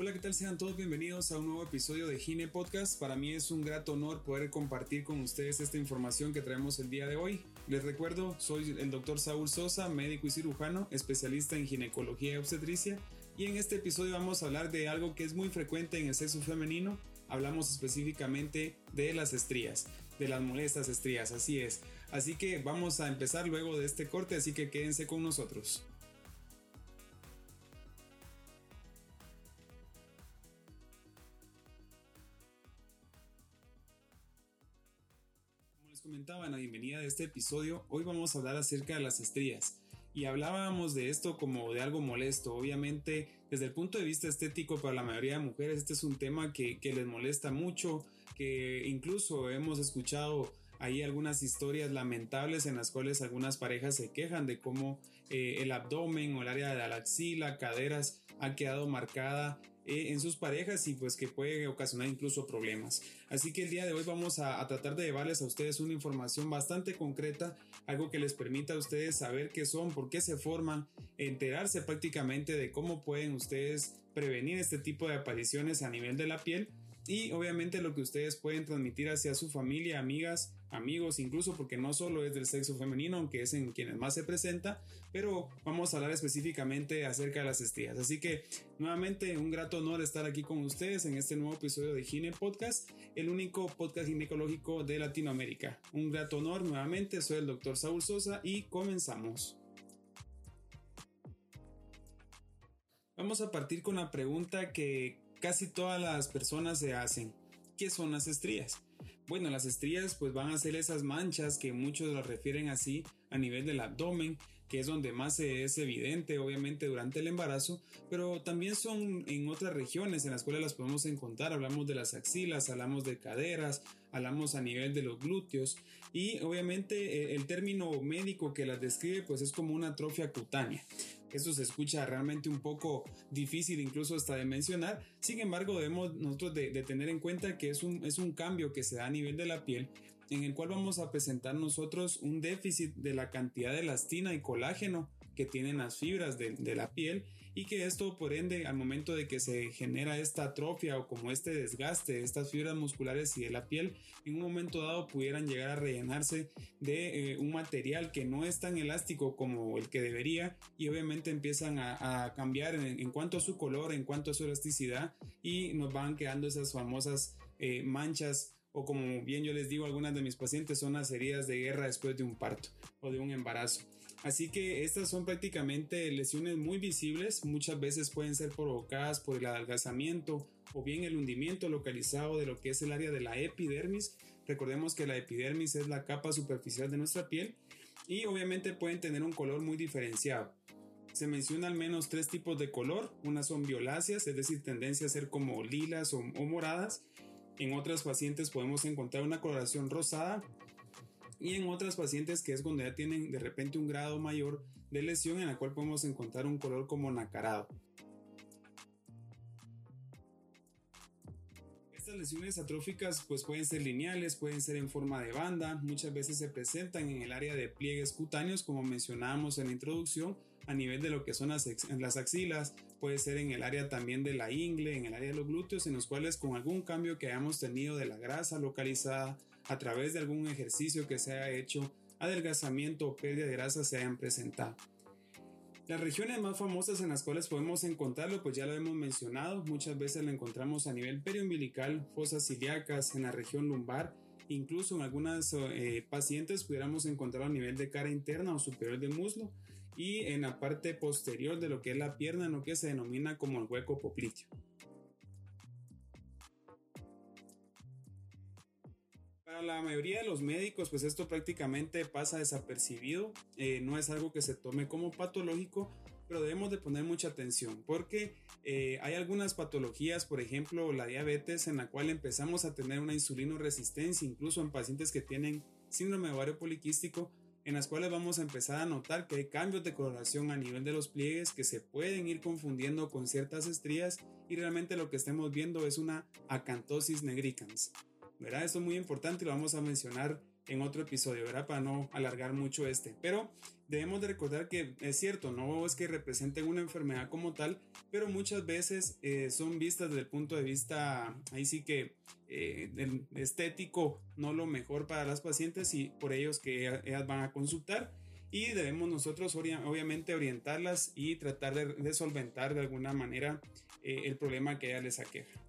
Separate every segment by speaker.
Speaker 1: Hola, ¿qué tal? Sean todos bienvenidos a un nuevo episodio de Gine Podcast. Para mí es un grato honor poder compartir con ustedes esta información que traemos el día de hoy. Les recuerdo, soy el doctor Saúl Sosa, médico y cirujano, especialista en ginecología y obstetricia. Y en este episodio vamos a hablar de algo que es muy frecuente en el sexo femenino. Hablamos específicamente de las estrías, de las molestas estrías, así es. Así que vamos a empezar luego de este corte, así que quédense con nosotros. Comentaba en la bienvenida de este episodio, hoy vamos a hablar acerca de las estrías. Y hablábamos de esto como de algo molesto. Obviamente, desde el punto de vista estético, para la mayoría de mujeres, este es un tema que, que les molesta mucho, que incluso hemos escuchado hay algunas historias lamentables en las cuales algunas parejas se quejan de cómo eh, el abdomen o el área de la axila, caderas ha quedado marcada eh, en sus parejas y pues que puede ocasionar incluso problemas. Así que el día de hoy vamos a, tratar de llevarles a ustedes una información bastante concreta, algo que les permita a ustedes saber qué son, por qué se forman, enterarse prácticamente de cómo pueden ustedes prevenir este tipo de apariciones a nivel de la piel y obviamente lo que ustedes pueden transmitir hacia su familia, amigas, amigos, incluso porque no solo es del sexo femenino, aunque es en quienes más se presenta, pero vamos a hablar específicamente acerca de las estrías. Así que nuevamente un grato honor estar aquí con ustedes en este nuevo episodio de Gine Podcast, el único podcast ginecológico de Latinoamérica. Un grato honor nuevamente, soy el doctor Saúl Sosa y comenzamos. Vamos a partir con la pregunta que casi todas las personas se hacen. ¿Qué son las estrías? Bueno, las estrías pues van a ser esas manchas que muchos las refieren así a nivel del abdomen, que es donde más es evidente obviamente durante el embarazo, pero también son en otras regiones en las cuales las podemos encontrar. Hablamos de las axilas, hablamos de caderas, hablamos a nivel de los glúteos y obviamente eh, el término médico que las describe pues es como una atrofia cutánea. Eso se escucha realmente un poco difícil incluso hasta de mencionar. Sin embargo, debemos nosotros de, tener en cuenta que es un, es un cambio que se da a nivel de la piel en el cual vamos a presentar nosotros un déficit de la cantidad de elastina y colágeno que tienen las fibras de, de, la piel y que esto por ende al momento de que se genera esta atrofia o como este desgaste de estas fibras musculares y de la piel en un momento dado pudieran llegar a rellenarse de eh, un material que no es tan elástico como el que debería y obviamente empiezan a, cambiar en, cuanto a su color en cuanto a su elasticidad y nos van quedando esas famosas eh, manchas o como bien yo les digo, algunas de mis pacientes son las heridas de guerra después de un parto o de un embarazo. Así que estas son prácticamente lesiones muy visibles, muchas veces pueden ser provocadas por el adelgazamiento o bien el hundimiento localizado de lo que es el área de la epidermis. Recordemos que la epidermis es la capa superficial de nuestra piel y obviamente pueden tener un color muy diferenciado. Se menciona al menos tres tipos de color, unas son violáceas, es decir, tendencia a ser como lilas o, o moradas, en otras pacientes podemos encontrar una coloración rosada y en otras pacientes que es cuando ya tienen de repente un grado mayor de lesión en la cual podemos encontrar un color como nacarado. Estas lesiones atróficas pues pueden ser lineales, pueden ser en forma de banda, muchas veces se presentan en el área de pliegues cutáneos como mencionábamos en la introducción, a nivel de lo que son las, las axilas, puede ser en el área también de la ingle, en el área de los glúteos, en los cuales con algún cambio que hayamos tenido de la grasa localizada a través de algún ejercicio que se haya hecho, adelgazamiento o pérdida de grasa se hayan presentado. Las regiones más famosas en las cuales podemos encontrarlo, pues ya lo hemos mencionado, muchas veces lo encontramos a nivel periumbilical, fosas ilíacas, en la región lumbar, incluso en algunas eh, pacientes pudiéramos encontrar a nivel de cara interna o superior de muslo y en la parte posterior de lo que es la pierna, en lo que se denomina como el hueco popliteo. La mayoría de los médicos, pues esto prácticamente pasa desapercibido, eh, no es algo que se tome como patológico, pero debemos de poner mucha atención porque eh, hay algunas patologías, por ejemplo la diabetes, en la cual empezamos a tener una resistencia, incluso en pacientes que tienen síndrome de ovario poliquístico, en las cuales vamos a empezar a notar que hay cambios de coloración a nivel de los pliegues que se pueden ir confundiendo con ciertas estrías y realmente lo que estemos viendo es una acantosis negricans. ¿Verdad? Esto es muy importante y lo vamos a mencionar en otro episodio, ¿verdad? Para no alargar mucho este. Pero debemos de recordar que es cierto, no es que representen una enfermedad como tal, pero muchas veces eh, son vistas desde el punto de vista, ahí sí que eh, estético, no lo mejor para las pacientes y por ellos que ellas van a consultar y debemos nosotros obviamente orientarlas y tratar de, solventar de alguna manera eh, el problema que ella les aqueja.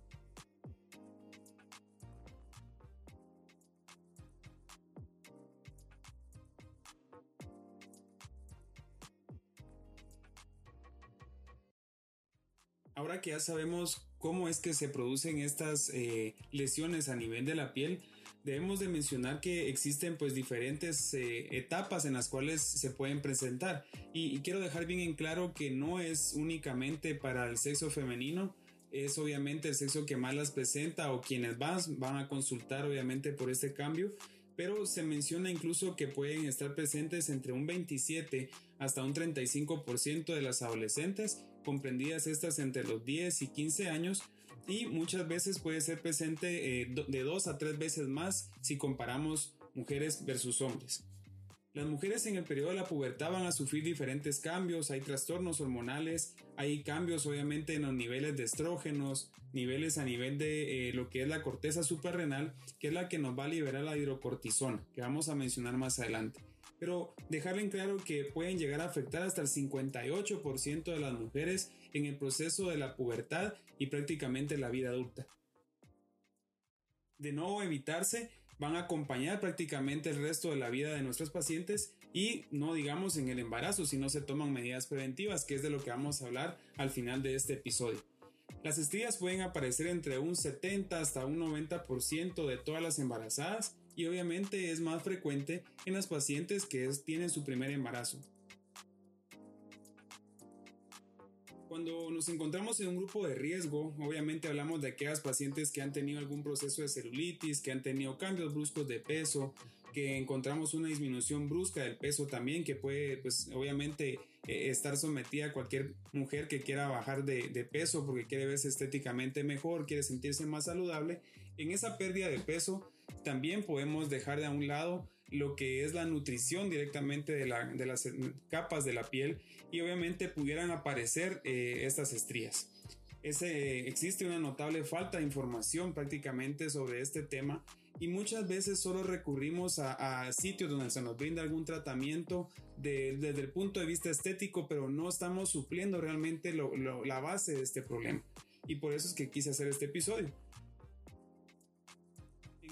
Speaker 1: Ahora que ya sabemos cómo es que se producen estas eh, lesiones a nivel de la piel, debemos de mencionar que existen pues diferentes eh, etapas en las cuales se pueden presentar. Y, quiero dejar bien en claro que no es únicamente para el sexo femenino es obviamente el sexo que más las presenta o quienes van, van a consultar obviamente por este cambio pero se menciona incluso que pueden estar presentes entre un 27 hasta un 35% de las adolescentes comprendidas estas entre los 10 y 15 años y muchas veces puede ser presente eh, de dos a tres veces más si comparamos mujeres versus hombres. Las mujeres en el periodo de la pubertad van a sufrir diferentes cambios, hay trastornos hormonales, hay cambios obviamente en los niveles de estrógenos, niveles a nivel de eh, lo que es la corteza suprarrenal, que es la que nos va a liberar la hidrocortisona, que vamos a mencionar más adelante pero dejarle en claro que pueden llegar a afectar hasta el 58% de las mujeres en el proceso de la pubertad y prácticamente la vida adulta. De no evitarse, van a acompañar prácticamente el resto de la vida de nuestros pacientes y no digamos en el embarazo si no se toman medidas preventivas, que es de lo que vamos a hablar al final de este episodio. Las estrías pueden aparecer entre un 70 hasta un 90% de todas las embarazadas y obviamente es más frecuente en las pacientes que tienen su primer embarazo. Cuando nos encontramos en un grupo de riesgo, obviamente hablamos de aquellas pacientes que han tenido algún proceso de celulitis, que han tenido cambios bruscos de peso, que encontramos una disminución brusca del peso también, que puede, pues obviamente, eh, estar sometida a cualquier mujer que quiera bajar de, de, peso porque quiere verse estéticamente mejor, quiere sentirse más saludable. En esa pérdida de peso, también podemos dejar de a un lado lo que es la nutrición directamente de, las capas de la piel y obviamente pudieran aparecer eh, estas estrías. existe una notable falta de información prácticamente sobre este tema y muchas veces solo recurrimos a, sitios donde se nos brinda algún tratamiento desde el punto de vista estético, pero no estamos supliendo realmente la base de este problema. Y por eso es que quise hacer este episodio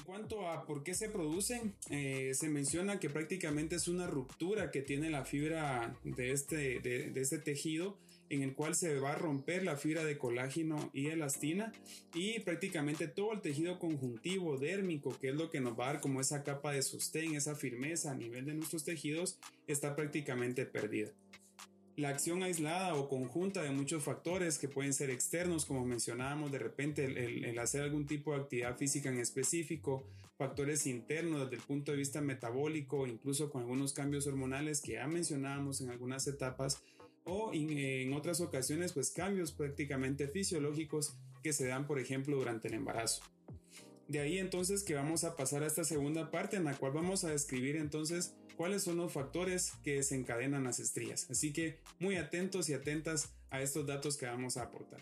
Speaker 1: cuanto a por qué se producen, eh, se menciona que prácticamente es una ruptura que tiene la fibra de este, de, este tejido en el cual se va a romper la fibra de colágeno y elastina y prácticamente todo el tejido conjuntivo dérmico, que es lo que nos va a dar como esa capa de sostén, esa firmeza a nivel de nuestros tejidos, está prácticamente perdida la acción aislada o conjunta de muchos factores que pueden ser externos, como mencionábamos, de repente el, hacer algún tipo de actividad física en específico, factores internos desde el punto de vista metabólico, incluso con algunos cambios hormonales que ya mencionábamos en algunas etapas, o en otras ocasiones, pues cambios prácticamente fisiológicos que se dan, por ejemplo, durante el embarazo. De ahí entonces que vamos a pasar a esta segunda parte en la cual vamos a describir entonces cuáles son los factores que desencadenan las estrías. Así que muy atentos y atentas a estos datos que vamos a aportar.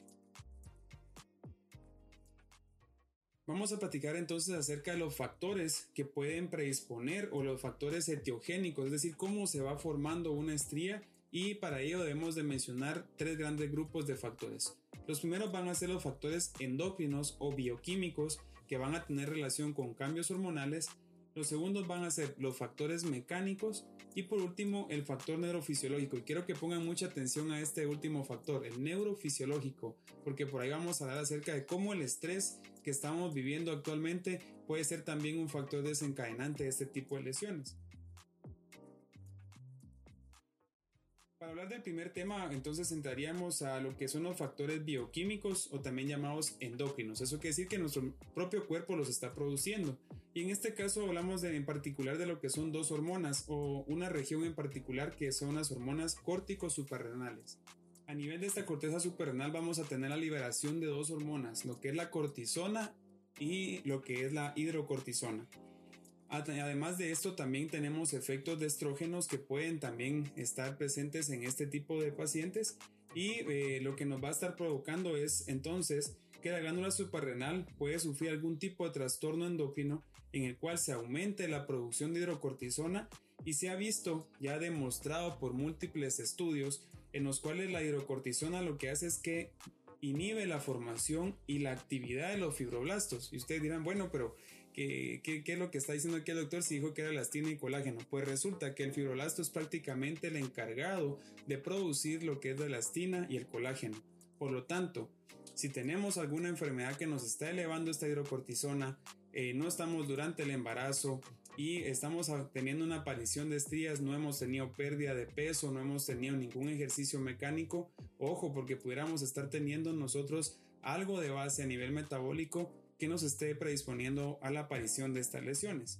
Speaker 1: Vamos a platicar entonces acerca de los factores que pueden predisponer o los factores etiogénicos, es decir, cómo se va formando una estría y para ello debemos de mencionar tres grandes grupos de factores. Los primeros van a ser los factores endocrinos o bioquímicos que van a tener relación con cambios hormonales los segundos van a ser los factores mecánicos y por último el factor neurofisiológico. Y quiero que pongan mucha atención a este último factor, el neurofisiológico, porque por ahí vamos a hablar acerca de cómo el estrés que estamos viviendo actualmente puede ser también un factor desencadenante de este tipo de lesiones. Para hablar del primer tema, entonces entraríamos a lo que son los factores bioquímicos o también llamados endócrinos. Eso quiere decir que nuestro propio cuerpo los está produciendo. Y en este caso hablamos de, en particular de lo que son dos hormonas o una región en particular que son las hormonas córticos suprarrenales. A nivel de esta corteza suprarrenal vamos a tener la liberación de dos hormonas, lo que es la cortisona y lo que es la hidrocortisona. Además de esto, también tenemos efectos de estrógenos que pueden también estar presentes en este tipo de pacientes y eh, lo que nos va a estar provocando es entonces que la glándula suprarrenal puede sufrir algún tipo de trastorno endocrino en el cual se aumente la producción de hidrocortisona y se ha visto ya demostrado por múltiples estudios en los cuales la hidrocortisona lo que hace es que inhibe la formación y la actividad de los fibroblastos. Y ustedes dirán, bueno, pero ¿qué, qué, es lo que está diciendo aquí el doctor si dijo que era elastina y colágeno? Pues resulta que el fibroblasto es prácticamente el encargado de producir lo que es la elastina y el colágeno. Por lo tanto, si tenemos alguna enfermedad que nos está elevando esta hidrocortisona, eh, no estamos durante el embarazo y estamos teniendo una aparición de estrías, no hemos tenido pérdida de peso, no hemos tenido ningún ejercicio mecánico, ojo, porque pudiéramos estar teniendo nosotros algo de base a nivel metabólico que nos esté predisponiendo a la aparición de estas lesiones.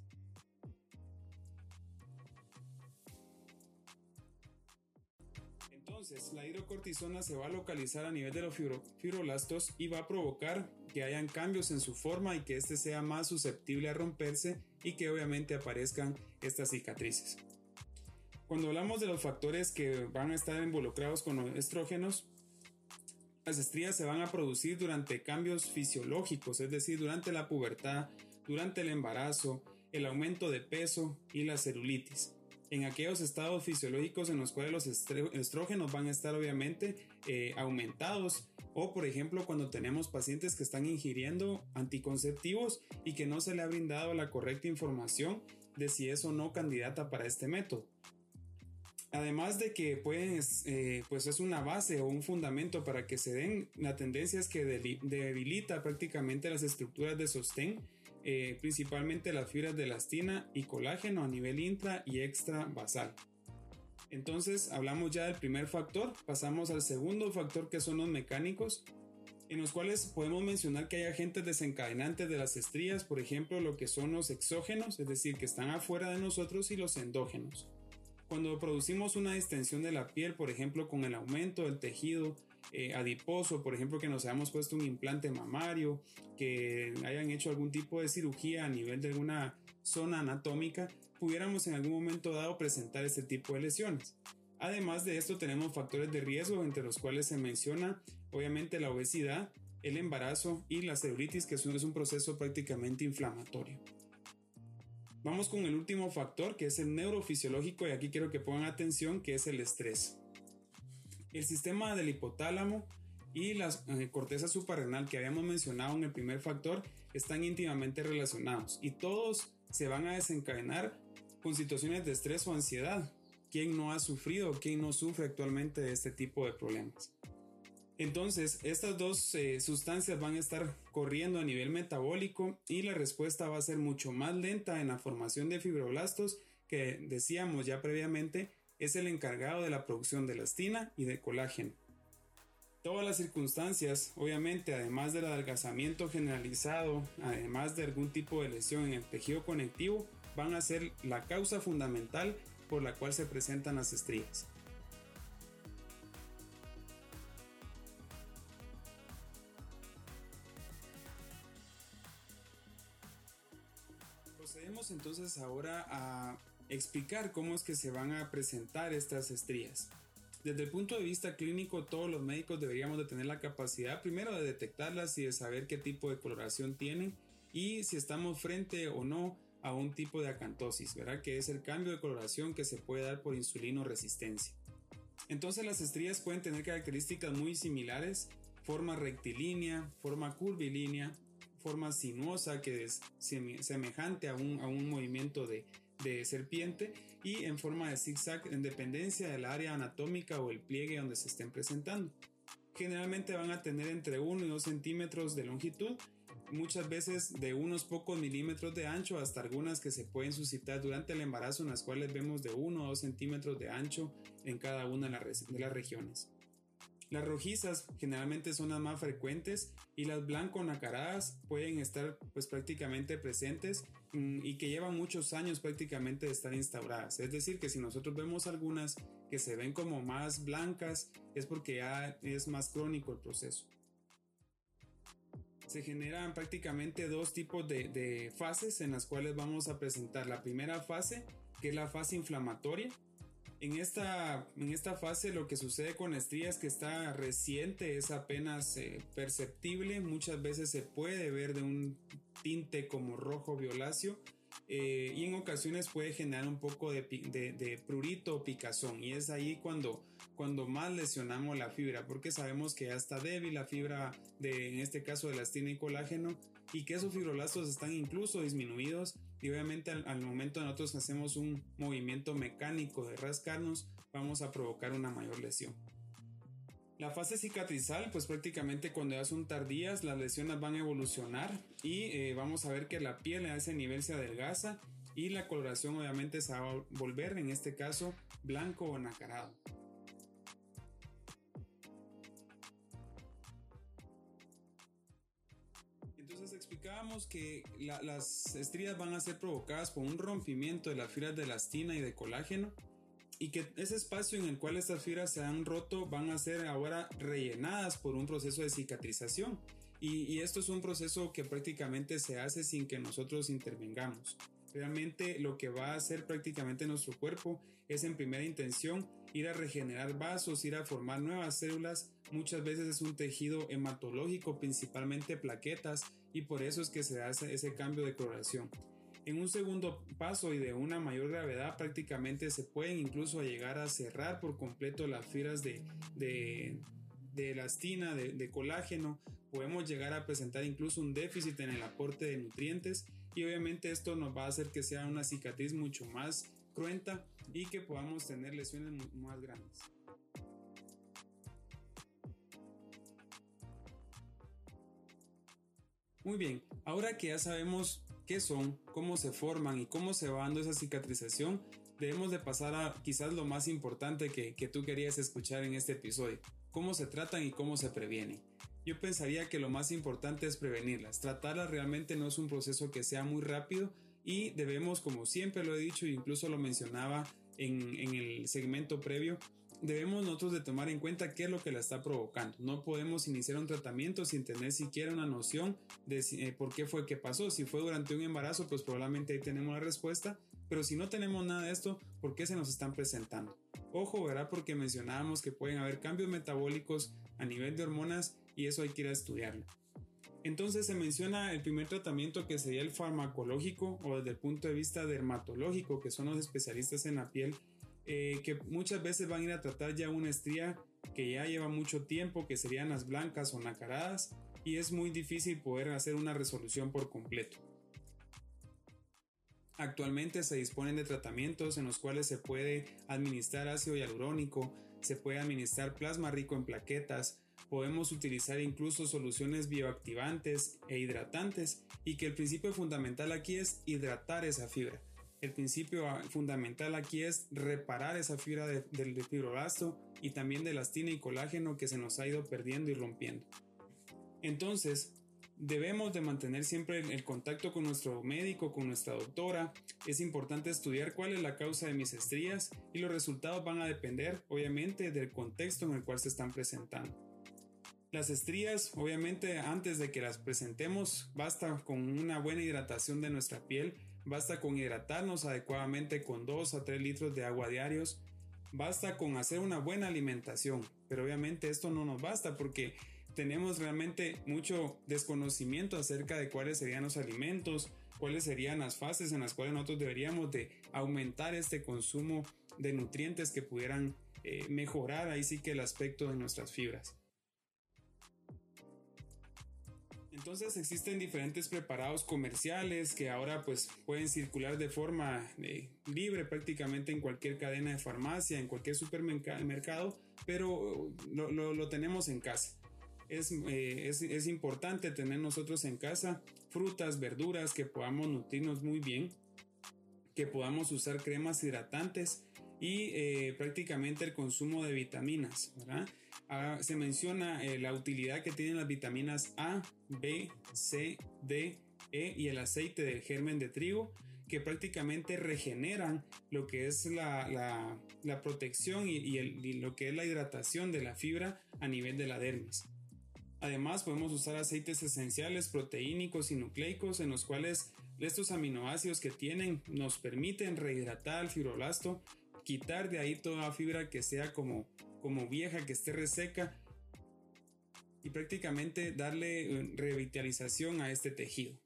Speaker 1: Entonces, la hidrocortisona se va a localizar a nivel de los fibroblastos y va a provocar que hayan cambios en su forma y que éste sea más susceptible a romperse y que obviamente aparezcan estas cicatrices. Cuando hablamos de los factores que van a estar involucrados con los estrógenos, las estrías se van a producir durante cambios fisiológicos, es decir, durante la pubertad, durante el embarazo, el aumento de peso y la celulitis en aquellos estados fisiológicos en los cuales los estrógenos van a estar obviamente eh, aumentados o por ejemplo cuando tenemos pacientes que están ingiriendo anticonceptivos y que no se le ha brindado la correcta información de si es o no candidata para este método. Además de que pueden, eh, pues es una base o un fundamento para que se den la tendencia es que debilita prácticamente las estructuras de sostén eh, principalmente las fibras de elastina y colágeno a nivel intra y extra basal. Entonces hablamos ya del primer factor, pasamos al segundo factor que son los mecánicos, en los cuales podemos mencionar que hay agentes desencadenantes de las estrías, por ejemplo lo que son los exógenos, es decir, que están afuera de nosotros, y los endógenos. Cuando producimos una distensión de la piel, por ejemplo con el aumento del tejido eh, adiposo, por ejemplo, que nos hayamos puesto un implante mamario, que hayan hecho algún tipo de cirugía a nivel de alguna zona anatómica, pudiéramos en algún momento dado presentar este tipo de lesiones. Además de esto tenemos factores de riesgo entre los cuales se menciona obviamente la obesidad, el embarazo y la celulitis que es un proceso prácticamente inflamatorio. Vamos con el último factor que es el neurofisiológico y aquí quiero que pongan atención que es el estrés. El sistema del hipotálamo y la eh, corteza suprarrenal que habíamos mencionado en el primer factor están íntimamente relacionados y todos se van a desencadenar con situaciones de estrés o ansiedad. ¿Quién no ha sufrido? ¿Quién no sufre actualmente de este tipo de problemas? Entonces, estas dos eh, sustancias van a estar corriendo a nivel metabólico y la respuesta va a ser mucho más lenta en la formación de fibroblastos que decíamos ya previamente es el encargado de la producción de elastina y de colágeno. Todas las circunstancias, obviamente, además del adelgazamiento generalizado, además de algún tipo de lesión en el tejido conectivo, van a ser la causa fundamental por la cual se presentan las estrías. Entonces ahora a explicar cómo es que se van a presentar estas estrías. Desde el punto de vista clínico, todos los médicos deberíamos de tener la capacidad primero de detectarlas y de saber qué tipo de coloración tienen y si estamos frente o no a un tipo de acantosis, ¿verdad? Que es el cambio de coloración que se puede dar por insulino resistencia. Entonces las estrías pueden tener características muy similares, forma rectilínea, forma curvilínea, forma sinuosa que es semejante a un, a un movimiento de, de serpiente y en forma de zigzag en dependencia del área anatómica o el pliegue donde se estén presentando. Generalmente van a tener entre 1 y 2 centímetros de longitud, muchas veces de unos pocos milímetros de ancho hasta algunas que se pueden suscitar durante el embarazo en las cuales vemos de 1 o 2 centímetros de ancho en cada una de las regiones. Las rojizas generalmente son las más frecuentes y las blanco nacaradas pueden estar pues prácticamente presentes mm, y que llevan muchos años prácticamente de estar instauradas. Es decir, que si nosotros vemos algunas que se ven como más blancas es porque ya es más crónico el proceso. se generan prácticamente dos tipos de, de, fases en las cuales vamos a presentar. La primera fase, que es la fase inflamatoria. En esta, en esta fase lo que sucede con la estría es que está reciente, es apenas eh, perceptible, muchas veces se puede ver de un tinte como rojo violáceo eh, y en ocasiones puede generar un poco de, prurito o picazón. Y es ahí cuando, cuando más lesionamos la fibra porque sabemos que ya está débil la fibra de en este caso de elastina y colágeno y que esos fibroblastos están incluso disminuidos y obviamente al, momento de nosotros hacemos un movimiento mecánico de rascarnos vamos a provocar una mayor lesión. La fase cicatrizal, pues prácticamente cuando ya son tardías, las lesiones van a evolucionar y eh, vamos a ver que la piel a ese nivel se adelgaza y la coloración obviamente se va a volver, en este caso, blanco o nacarado. Explicábamos que las estrías van a ser provocadas por un rompimiento de las fibras de elastina y de colágeno y que ese espacio en el cual estas fibras se han roto van a ser ahora rellenadas por un proceso de cicatrización. Y, esto es un proceso que prácticamente se hace sin que nosotros intervengamos. Realmente lo que va a hacer prácticamente nuestro cuerpo es en primera intención ir a regenerar vasos, ir a formar nuevas células. Muchas veces es un tejido hematológico, principalmente plaquetas, y por eso es que se hace ese cambio de coloración. En un segundo paso y de una mayor gravedad prácticamente se pueden incluso llegar a cerrar por completo las fibras de, de, elastina, de, colágeno. Podemos llegar a presentar incluso un déficit en el aporte de nutrientes y obviamente esto nos va a hacer que sea una cicatriz mucho más cruenta y que podamos tener lesiones más grandes. Muy bien, ahora que ya sabemos qué son, cómo se forman y cómo se va dando esa cicatrización, debemos de pasar a quizás lo más importante que, que tú querías escuchar en este episodio, cómo se tratan y cómo se previenen. Yo pensaría que lo más importante es prevenirlas. Tratarlas realmente no es un proceso que sea muy rápido y debemos, como siempre lo he dicho, incluso lo mencionaba en, en el segmento previo, debemos nosotros de tomar en cuenta qué es lo que la está provocando. No podemos iniciar un tratamiento sin tener siquiera una noción de eh, por qué fue que pasó. Si fue durante un embarazo, pues probablemente ahí tenemos la respuesta. Pero si no tenemos nada de esto, ¿por qué se nos están presentando? Ojo, ¿verdad? Porque mencionábamos que pueden haber cambios metabólicos a nivel de hormonas y eso hay que ir a estudiarlo. Entonces se menciona el primer tratamiento que sería el farmacológico o desde el punto de vista dermatológico, que son los especialistas en la piel eh, que muchas veces van a ir a tratar ya una estría que ya lleva mucho tiempo, que serían las blancas o nacaradas, y es muy difícil poder hacer una resolución por completo. Actualmente se disponen de tratamientos en los cuales se puede administrar ácido hialurónico, se puede administrar plasma rico en plaquetas, podemos utilizar incluso soluciones bioactivantes e hidratantes y que el principio fundamental aquí es hidratar esa fibra. El principio ah, fundamental aquí es reparar esa fibra del fibroblasto y también de elastina y colágeno que se nos ha ido perdiendo y rompiendo. Entonces, debemos de mantener siempre el contacto con nuestro médico, con nuestra doctora. Es importante estudiar cuál es la causa de mis estrías y los resultados van a depender, obviamente, del contexto en el cual se están presentando. Las estrías, obviamente, antes de que las presentemos, basta con una buena hidratación de nuestra piel Basta con hidratarnos adecuadamente con 2 a 3 litros de agua diarios. Basta con hacer una buena alimentación. Pero obviamente esto no nos basta porque tenemos realmente mucho desconocimiento acerca de cuáles serían los alimentos, cuáles serían las fases en las cuales nosotros deberíamos de aumentar este consumo de nutrientes que pudieran eh, mejorar ahí sí que el aspecto de nuestras fibras. Entonces existen diferentes preparados comerciales que ahora pues pueden circular de forma eh, libre prácticamente en cualquier cadena de farmacia, en cualquier supermercado, pero lo, lo, tenemos en casa. Es, eh, es, es, importante tener nosotros en casa frutas, verduras, que podamos nutrirnos muy bien, que podamos usar cremas hidratantes y eh, prácticamente el consumo de vitaminas. Ah, se menciona la utilidad que tienen las vitaminas A, B, C, D, E y el aceite del germen de trigo que prácticamente regeneran lo que es la, protección y, lo que es la hidratación de la fibra a nivel de la dermis. Además, podemos usar aceites esenciales proteínicos y nucleicos en los cuales estos aminoácidos que tienen nos permiten rehidratar el fibroblasto, quitar de ahí toda fibra que sea como, como vieja, que esté reseca y prácticamente darle eh, revitalización a este tejido.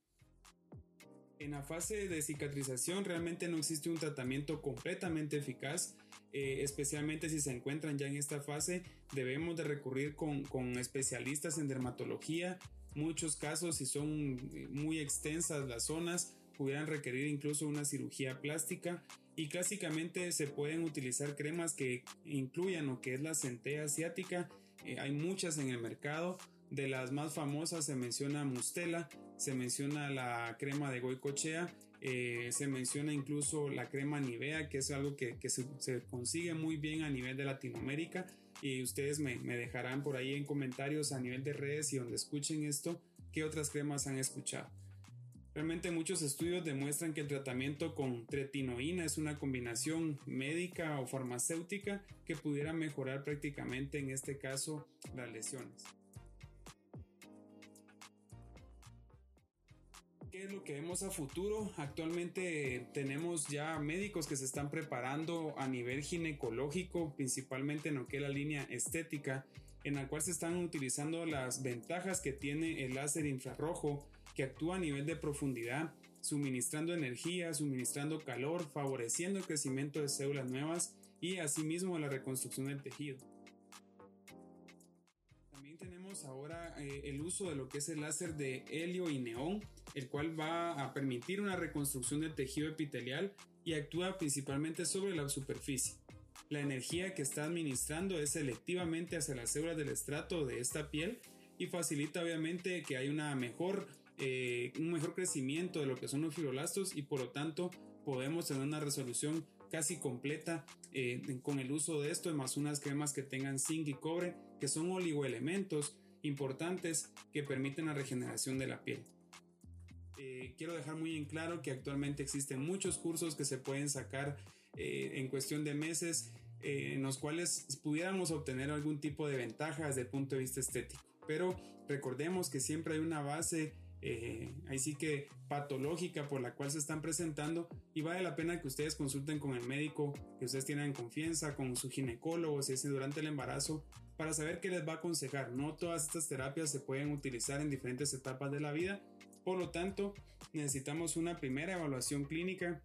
Speaker 1: En la fase de cicatrización realmente no existe un tratamiento completamente eficaz, eh, especialmente si se encuentran ya en esta fase, debemos de recurrir con, especialistas en dermatología. Muchos casos, si son eh, muy extensas las zonas, pudieran requerir incluso una cirugía plástica y clásicamente se pueden utilizar cremas que incluyan lo que es la centella asiática. Eh, hay muchas en el mercado. De las más famosas se menciona Mustela, se menciona la crema de Goicochea, eh, se menciona incluso la crema Nivea, que es algo que, se, consigue muy bien a nivel de Latinoamérica. Y ustedes me, me dejarán por ahí en comentarios a nivel de redes y donde escuchen esto, qué otras cremas han escuchado. Realmente muchos estudios demuestran que el tratamiento con tretinoína es una combinación médica o farmacéutica que pudiera mejorar prácticamente en este caso las lesiones. ¿Qué es lo que vemos a futuro? Actualmente tenemos ya médicos que se están preparando a nivel ginecológico, principalmente en lo que es la línea estética, en la cual se están utilizando las ventajas que tiene el láser infrarrojo que actúa a nivel de profundidad, suministrando energía, suministrando calor, favoreciendo el crecimiento de células nuevas y asimismo la reconstrucción del tejido. También tenemos ahora eh, el uso de lo que es el láser de helio y neón, el cual va a permitir una reconstrucción del tejido epitelial y actúa principalmente sobre la superficie. La energía que está administrando es selectivamente hacia las células del estrato de esta piel y facilita obviamente que haya una mejor eh, un mejor crecimiento de lo que son los fibroblastos y por lo tanto podemos tener una resolución casi completa eh, con el uso de esto, más unas cremas que tengan zinc y cobre, que son oligoelementos importantes que permiten la regeneración de la piel. Eh, quiero dejar muy en claro que actualmente existen muchos cursos que se pueden sacar en cuestión de meses en los cuales pudiéramos obtener algún tipo de ventaja desde el punto de vista estético. Pero recordemos que siempre hay una base eh, ahí sí que patológica por la cual se están presentando y vale la pena que ustedes consulten con el médico que ustedes tienen confianza, con su ginecólogo si es durante el embarazo para saber qué les va a aconsejar. No todas estas terapias se pueden utilizar en diferentes etapas de la vida, por lo tanto necesitamos una primera evaluación clínica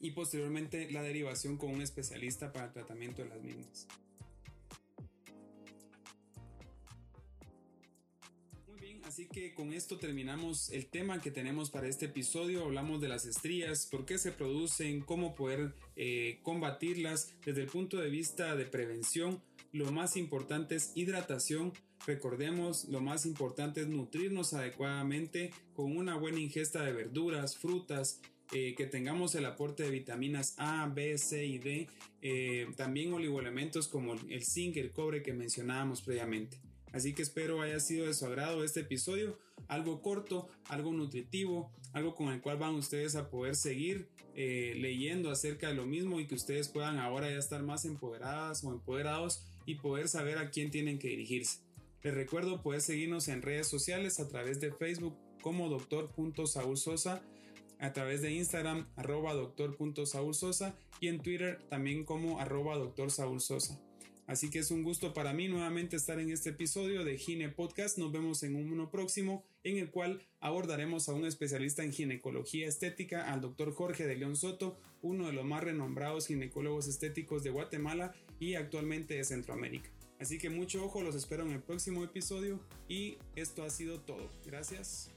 Speaker 1: y posteriormente la derivación con un especialista para el tratamiento de las mismas. Así que con esto terminamos el tema que tenemos para este episodio. Hablamos de las estrías, por qué se producen, cómo poder eh, combatirlas desde el punto de vista de prevención. Lo más importante es hidratación. Recordemos, lo más importante es nutrirnos adecuadamente con una buena ingesta de verduras, frutas, eh, que tengamos el aporte de vitaminas A, B, C y D, eh, también oligoelementos como el zinc, el cobre que mencionábamos previamente. Así que espero haya sido de su agrado este episodio, algo corto, algo nutritivo, algo con el cual van ustedes a poder seguir eh, leyendo acerca de lo mismo y que ustedes puedan ahora ya estar más empoderadas o empoderados y poder saber a quién tienen que dirigirse. Les recuerdo poder seguirnos en redes sociales a través de Facebook como doctor.saulsosa, a través de Instagram arroba doctor.saulsosa y en Twitter también como arroba doctorsaulsosa. Así que es un gusto para mí nuevamente estar en este episodio de Gine Podcast. Nos vemos en uno próximo en el cual abordaremos a un especialista en ginecología estética, al doctor Jorge de León Soto, uno de los más renombrados ginecólogos estéticos de Guatemala y actualmente de Centroamérica. Así que mucho ojo, los espero en el próximo episodio y esto ha sido todo. Gracias.